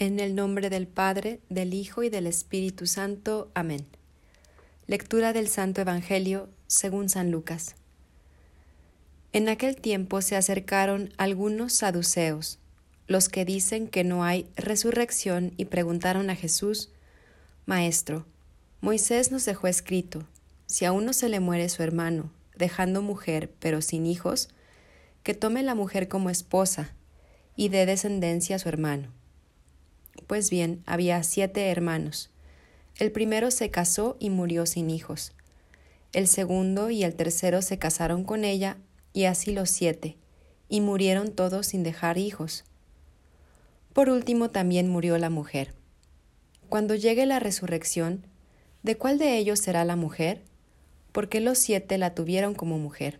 En el nombre del Padre, del Hijo y del Espíritu Santo. Amén. Lectura del Santo Evangelio según San Lucas. En aquel tiempo se acercaron algunos saduceos, los que dicen que no hay resurrección, y preguntaron a Jesús, Maestro, Moisés nos dejó escrito, si a uno se le muere su hermano, dejando mujer pero sin hijos, que tome la mujer como esposa y dé descendencia a su hermano pues bien, había siete hermanos. El primero se casó y murió sin hijos. El segundo y el tercero se casaron con ella, y así los siete, y murieron todos sin dejar hijos. Por último también murió la mujer. Cuando llegue la resurrección, ¿de cuál de ellos será la mujer? Porque los siete la tuvieron como mujer.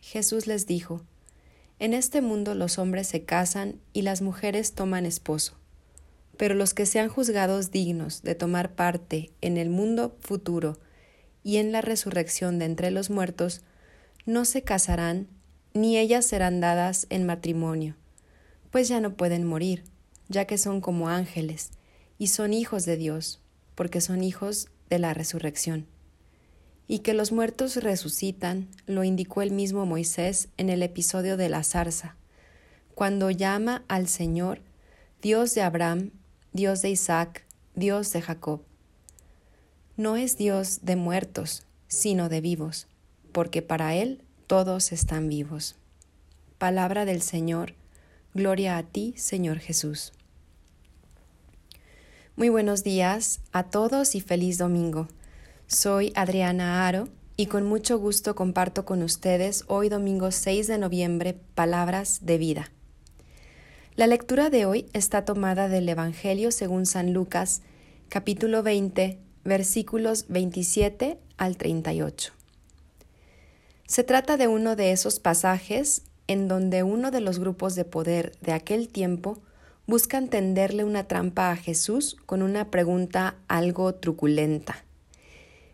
Jesús les dijo, En este mundo los hombres se casan y las mujeres toman esposo pero los que sean juzgados dignos de tomar parte en el mundo futuro y en la resurrección de entre los muertos, no se casarán, ni ellas serán dadas en matrimonio, pues ya no pueden morir, ya que son como ángeles, y son hijos de Dios, porque son hijos de la resurrección. Y que los muertos resucitan, lo indicó el mismo Moisés en el episodio de la zarza, cuando llama al Señor, Dios de Abraham, Dios de Isaac, Dios de Jacob. No es Dios de muertos, sino de vivos, porque para Él todos están vivos. Palabra del Señor, gloria a ti, Señor Jesús. Muy buenos días a todos y feliz domingo. Soy Adriana Aro y con mucho gusto comparto con ustedes hoy domingo 6 de noviembre palabras de vida. La lectura de hoy está tomada del Evangelio según San Lucas, capítulo 20, versículos 27 al 38. Se trata de uno de esos pasajes en donde uno de los grupos de poder de aquel tiempo busca tenderle una trampa a Jesús con una pregunta algo truculenta.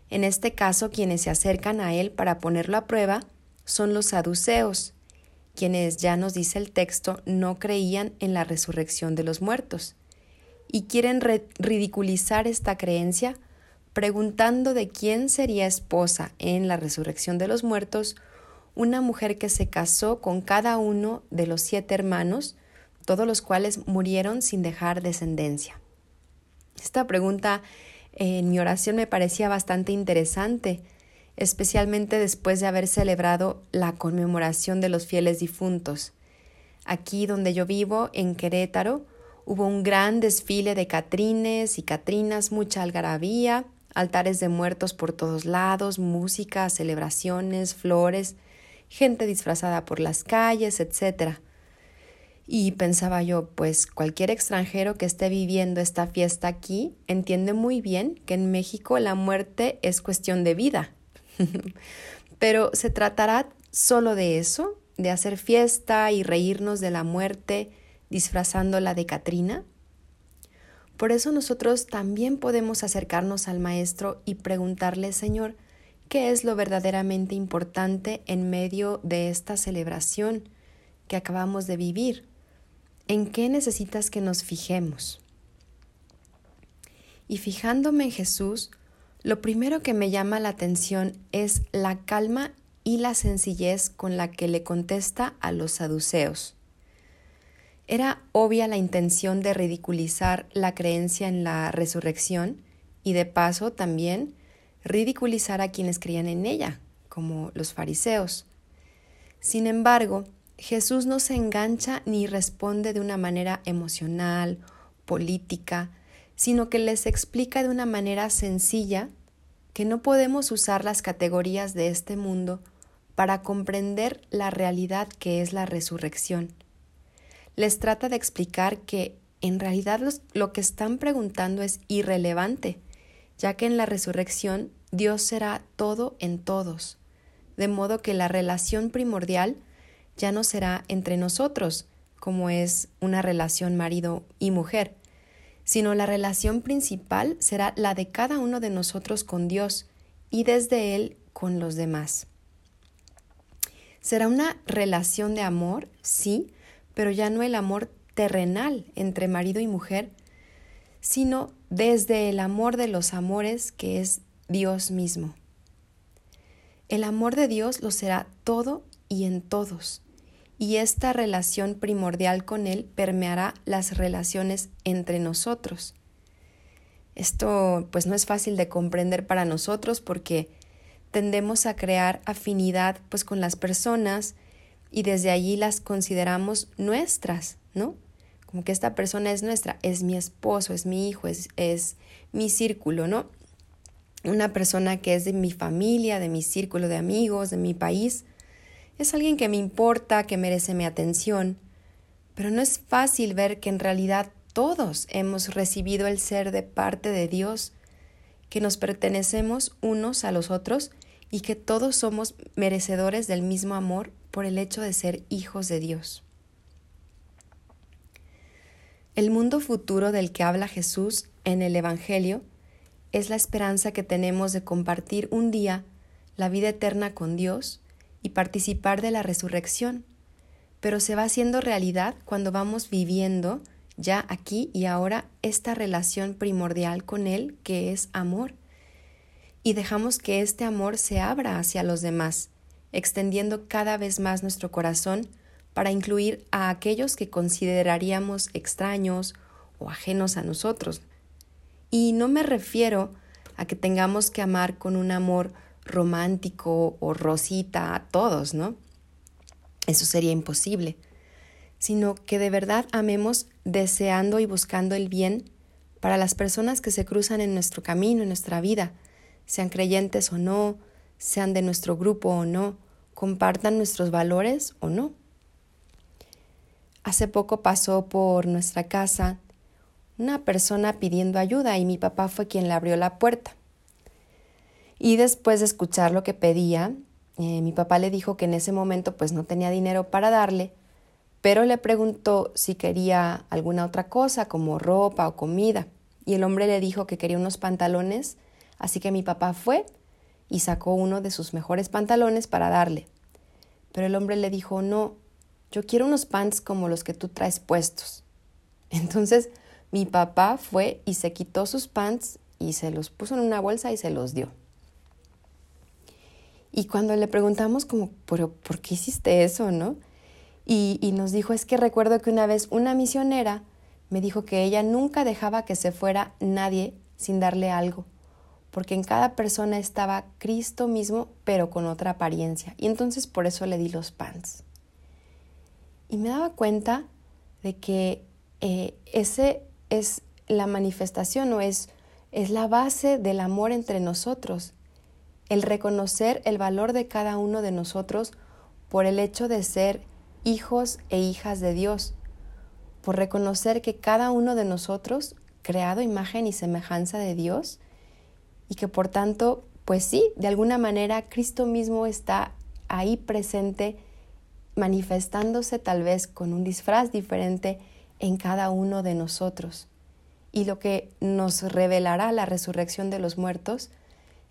En este caso, quienes se acercan a él para ponerlo a prueba son los saduceos, quienes ya nos dice el texto no creían en la resurrección de los muertos y quieren ridiculizar esta creencia preguntando de quién sería esposa en la resurrección de los muertos una mujer que se casó con cada uno de los siete hermanos, todos los cuales murieron sin dejar descendencia. Esta pregunta en mi oración me parecía bastante interesante, especialmente después de haber celebrado la conmemoración de los fieles difuntos. Aquí donde yo vivo, en Querétaro, hubo un gran desfile de catrines y catrinas, mucha algarabía, altares de muertos por todos lados, música, celebraciones, flores, gente disfrazada por las calles, etc. Y pensaba yo, pues cualquier extranjero que esté viviendo esta fiesta aquí entiende muy bien que en México la muerte es cuestión de vida, Pero se tratará solo de eso, de hacer fiesta y reírnos de la muerte disfrazándola de Catrina. Por eso nosotros también podemos acercarnos al Maestro y preguntarle, Señor, ¿qué es lo verdaderamente importante en medio de esta celebración que acabamos de vivir? ¿En qué necesitas que nos fijemos? Y fijándome en Jesús, lo primero que me llama la atención es la calma y la sencillez con la que le contesta a los saduceos. Era obvia la intención de ridiculizar la creencia en la resurrección y de paso también ridiculizar a quienes creían en ella, como los fariseos. Sin embargo, Jesús no se engancha ni responde de una manera emocional, política, sino que les explica de una manera sencilla que no podemos usar las categorías de este mundo para comprender la realidad que es la resurrección. Les trata de explicar que en realidad lo que están preguntando es irrelevante, ya que en la resurrección Dios será todo en todos, de modo que la relación primordial ya no será entre nosotros, como es una relación marido y mujer, sino la relación principal será la de cada uno de nosotros con Dios y desde Él con los demás. Será una relación de amor, sí, pero ya no el amor terrenal entre marido y mujer, sino desde el amor de los amores que es Dios mismo. El amor de Dios lo será todo y en todos, y esta relación primordial con Él permeará las relaciones entre nosotros. Esto pues no es fácil de comprender para nosotros porque tendemos a crear afinidad pues con las personas y desde allí las consideramos nuestras, ¿no? Como que esta persona es nuestra, es mi esposo, es mi hijo, es, es mi círculo, ¿no? Una persona que es de mi familia, de mi círculo de amigos, de mi país, es alguien que me importa, que merece mi atención, pero no es fácil ver que en realidad todos hemos recibido el ser de parte de Dios, que nos pertenecemos unos a los otros y que todos somos merecedores del mismo amor por el hecho de ser hijos de Dios. El mundo futuro del que habla Jesús en el Evangelio es la esperanza que tenemos de compartir un día la vida eterna con Dios y participar de la resurrección, pero se va haciendo realidad cuando vamos viviendo ya aquí y ahora esta relación primordial con Él que es amor. Y dejamos que este amor se abra hacia los demás, extendiendo cada vez más nuestro corazón para incluir a aquellos que consideraríamos extraños o ajenos a nosotros. Y no me refiero a que tengamos que amar con un amor romántico o rosita a todos, ¿no? Eso sería imposible sino que de verdad amemos deseando y buscando el bien para las personas que se cruzan en nuestro camino, en nuestra vida, sean creyentes o no, sean de nuestro grupo o no, compartan nuestros valores o no. Hace poco pasó por nuestra casa una persona pidiendo ayuda y mi papá fue quien le abrió la puerta. Y después de escuchar lo que pedía, eh, mi papá le dijo que en ese momento pues no tenía dinero para darle, pero le preguntó si quería alguna otra cosa como ropa o comida, y el hombre le dijo que quería unos pantalones, así que mi papá fue y sacó uno de sus mejores pantalones para darle. Pero el hombre le dijo, no, yo quiero unos pants como los que tú traes puestos. Entonces mi papá fue y se quitó sus pants y se los puso en una bolsa y se los dio. Y cuando le preguntamos como, pero ¿por qué hiciste eso, no? y, nos dijo, es que recuerdo que una vez una misionera me dijo que ella nunca dejaba que se fuera nadie sin darle algo, porque en cada persona estaba Cristo mismo, pero con otra apariencia. Y entonces por eso le di los pants. Y me daba cuenta de que eh, ese es la manifestación o es, es la base del amor entre nosotros, el reconocer el valor de cada uno de nosotros por el hecho de ser hijos e hijas de Dios, por reconocer que cada uno de nosotros, creado imagen y semejanza de Dios, y que por tanto, pues sí, de alguna manera Cristo mismo está ahí presente, manifestándose tal vez con un disfraz diferente en cada uno de nosotros. Y lo que nos revelará la resurrección de los muertos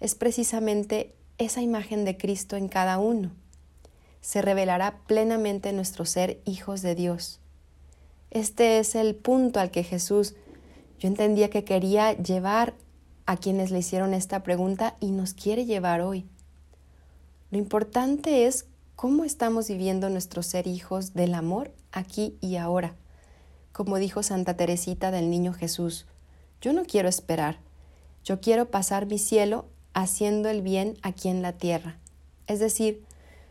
es precisamente esa imagen de Cristo en cada uno se revelará plenamente nuestro ser hijos de Dios. Este es el punto al que Jesús, yo entendía que quería llevar a quienes le hicieron esta pregunta y nos quiere llevar hoy. Lo importante es cómo estamos viviendo nuestro ser hijos del amor aquí y ahora. Como dijo Santa Teresita del Niño Jesús, yo no quiero esperar, yo quiero pasar mi cielo haciendo el bien aquí en la tierra. Es decir,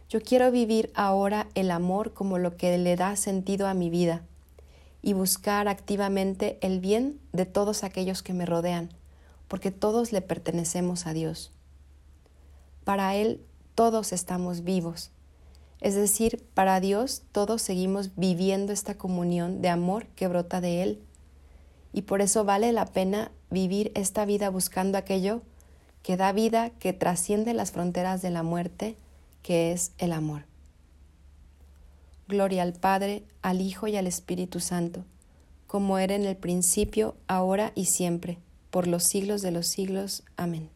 yo quiero vivir ahora el amor como lo que le da sentido a mi vida y buscar activamente el bien de todos aquellos que me rodean, porque todos le pertenecemos a Dios. Para Él todos estamos vivos, es decir, para Dios todos seguimos viviendo esta comunión de amor que brota de Él, y por eso vale la pena vivir esta vida buscando aquello que da vida, que trasciende las fronteras de la muerte, que es el amor. Gloria al Padre, al Hijo y al Espíritu Santo, como era en el principio, ahora y siempre, por los siglos de los siglos. Amén.